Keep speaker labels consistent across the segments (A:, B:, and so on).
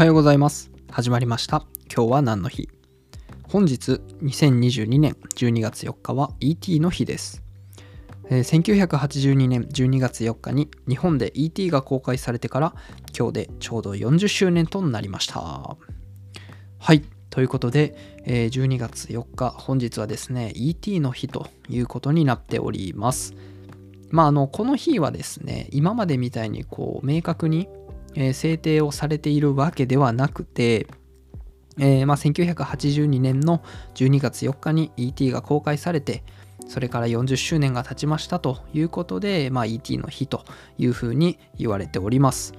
A: はようございます。始まりました。今日は何の日？本日2022年12月4日は ET の日です、えー1982年12月4日に日本で ET が公開されてから今日でちょうど40周年となりました。はい。ということで、えー12月4日本日はですね ET の日ということになっております。まああのこの日はですね今までみたいにこう明確にえー制定をされているわけではなくて、えーまあ、1982年の12月4日に ET が公開されてそれから40周年が経ちましたということで、まあ、ET の日というふうに言われております、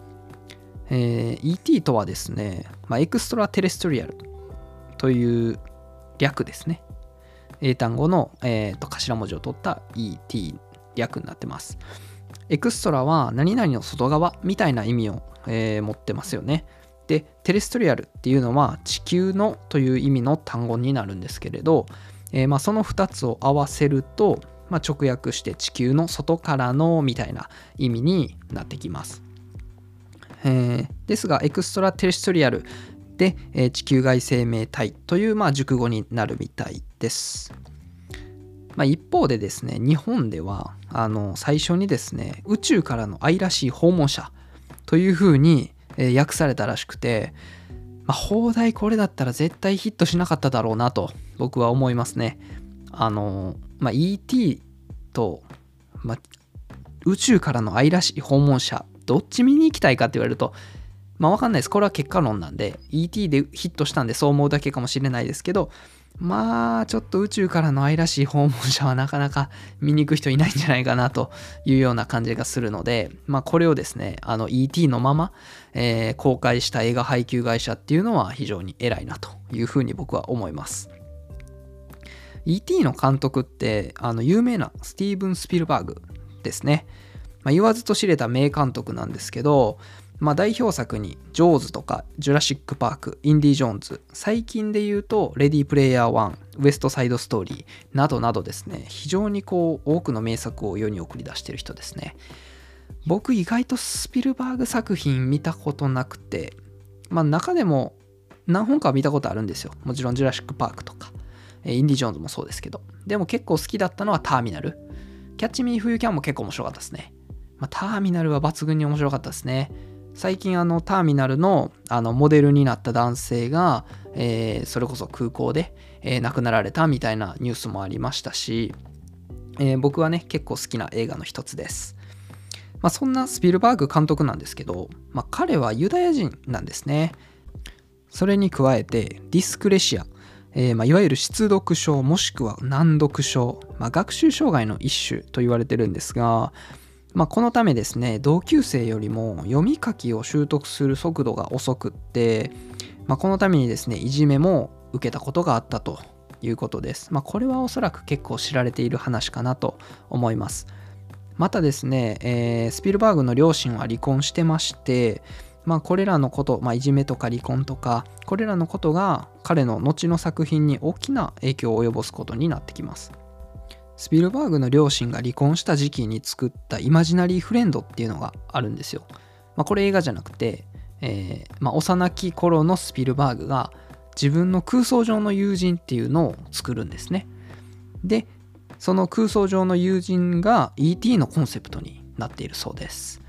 A: えー ET とはですね、まあ、エクストラテレストリアルという略ですね。英単語の、えーと頭文字を取った ET 略になってます。エクストラは何々の外側みたいな意味を、えー持ってますよね。で、テレストリアルっていうのは地球のという意味の単語になるんですけれど、えーまあ、その2つを合わせると、まあ、直訳して地球の外からのみたいな意味になってきます。えーですが、エクストラテレストリアルで、え地球外生命体という、まあ、熟語になるみたいです。まあ、一方でですね日本ではあの最初にですね宇宙からの愛らしい訪問者というふうに、え訳されたらしくて、まあ、放題これだったら絶対ヒットしなかっただろうなと僕は思いますねあの、まあ、ET と、まあ、宇宙からの愛らしい訪問者どっち見に行きたいかって言われるとまあわかんないです。これは結果論なんで、ET でヒットしたんでそう思うだけかもしれないですけど、まあちょっと宇宙からの愛らしい訪問者はなかなか見に行く人いないんじゃないかなというような感じがするので、まあこれをですね、あの ET のまま、えー公開した映画配給会社っていうのは非常に偉いなというふうに僕は思います。ET の監督ってあの有名なスティーブン・スピルバーグですね。まあ、言わずと知れた名監督なんですけど、まあ、代表作に「ジョーズ」とか「ジュラシック・パーク」「インディ・ジョーンズ」最近で言うと「レディ・プレイヤー1」「ウエスト・サイド・ストーリー」などなどですね。非常にこう多くの名作を世に送り出してる人ですね。僕意外とスピルバーグ作品見たことなくてまあ中でも何本かは見たことあるんですよ。もちろん「ジュラシック・パーク」とか「インディ・ジョーンズ」もそうですけど。でも結構好きだったのは「ターミナル」「キャッチ・ミー・フュー・キャン」も結構面白かったですね。まあ、ターミナルは抜群に面白かったですね。最近あのターミナルのあのモデルになった男性が、えーそれこそ空港で、えー亡くなられたみたいなニュースもありましたし、えー僕はね結構好きな映画の一つです。まあ、そんなスピルバーグ監督なんですけど、まあ、彼はユダヤ人なんですね。それに加えてディスクレシア、えーまあ、いわゆる失読症もしくは難読症、ま、学習障害の一種と言われてるんですが、まあ、このためですね同級生よりも読み書きを習得する速度が遅くって、まあ、このためにですねいじめも受けたことがあったということです、まあ、これはおそらく結構知られている話かなと思います。またですね、えースピルバーグの両親は離婚してましてまあこれらのこと、まあ、いじめとか離婚とかこれらのことが彼の後の作品に大きな影響を及ぼすことになってきます。スピルバーグの両親が離婚した時期に作ったイマジナリーフレンドっていうのがあるんですよ。まあ、これ映画じゃなくて、えーまあ、幼き頃のスピルバーグが自分の空想上の友人っていうのを作るんですね。で、その空想上の友人が ET のコンセプトになっているそうです。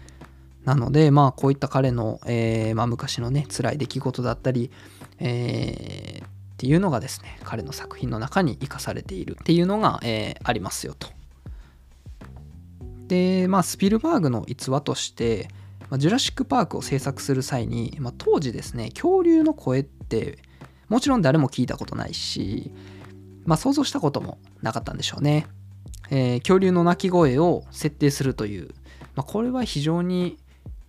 A: なので、まあ、こういった彼の、えーまあ、昔のね、辛い出来事だったり、えっていうのがですね彼の作品の中に生かされているっていうのが、えーありますよと。でまあスピルバーグの逸話として、まあジュラシック・パークを制作する際に、まあ、当時ですね恐竜の声ってもちろん誰も聞いたことないし、まあ、想像したこともなかったんでしょうね。えー恐竜の鳴き声を設定するという、まあ、これは非常に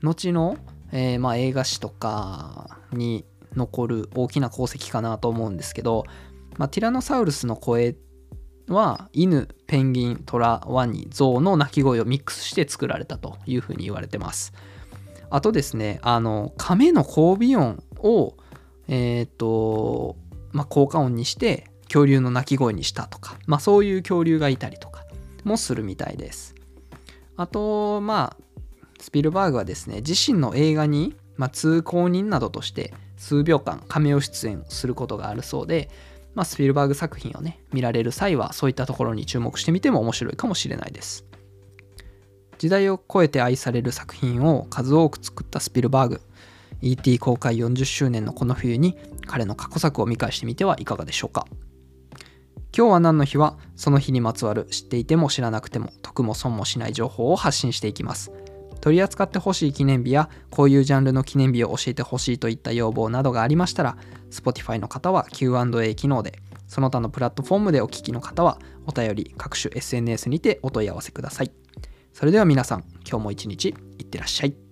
A: 後の、えーまあ、映画史とかに残る大きな功績かなと思うんですけど、まあ、ティラノサウルスの声は犬ペンギントラワニゾウの鳴き声をミックスして作られたというふうに言われてます。あとですねあの亀の交尾音をえっ、とまあ効果音にして恐竜の鳴き声にしたとか、まあ、そういう恐竜がいたりとかもするみたいです。あとまあスピルバーグはですね自身の映画に、まあ、通行人などとして数秒間カメオ出演することがあるそうで、まあ、スピルバーグ作品をね見られる際はそういったところに注目してみても面白いかもしれないです時代を超えて愛される作品を数多く作ったスピルバーグ E.T. 公開40周年のこの冬に彼の過去作を見返してみてはいかがでしょうか今日は何の日はその日にまつわる知っていても知らなくても得も損もしない情報を発信していきます取り扱ってほしい記念日やこういうジャンルの記念日を教えてほしいといった要望などがありましたら Spotify の方は Q&A 機能でその他のプラットフォームでお聞きの方はお便り各種 SNS にてお問い合わせください。それでは皆さん今日も一日いってらっしゃい。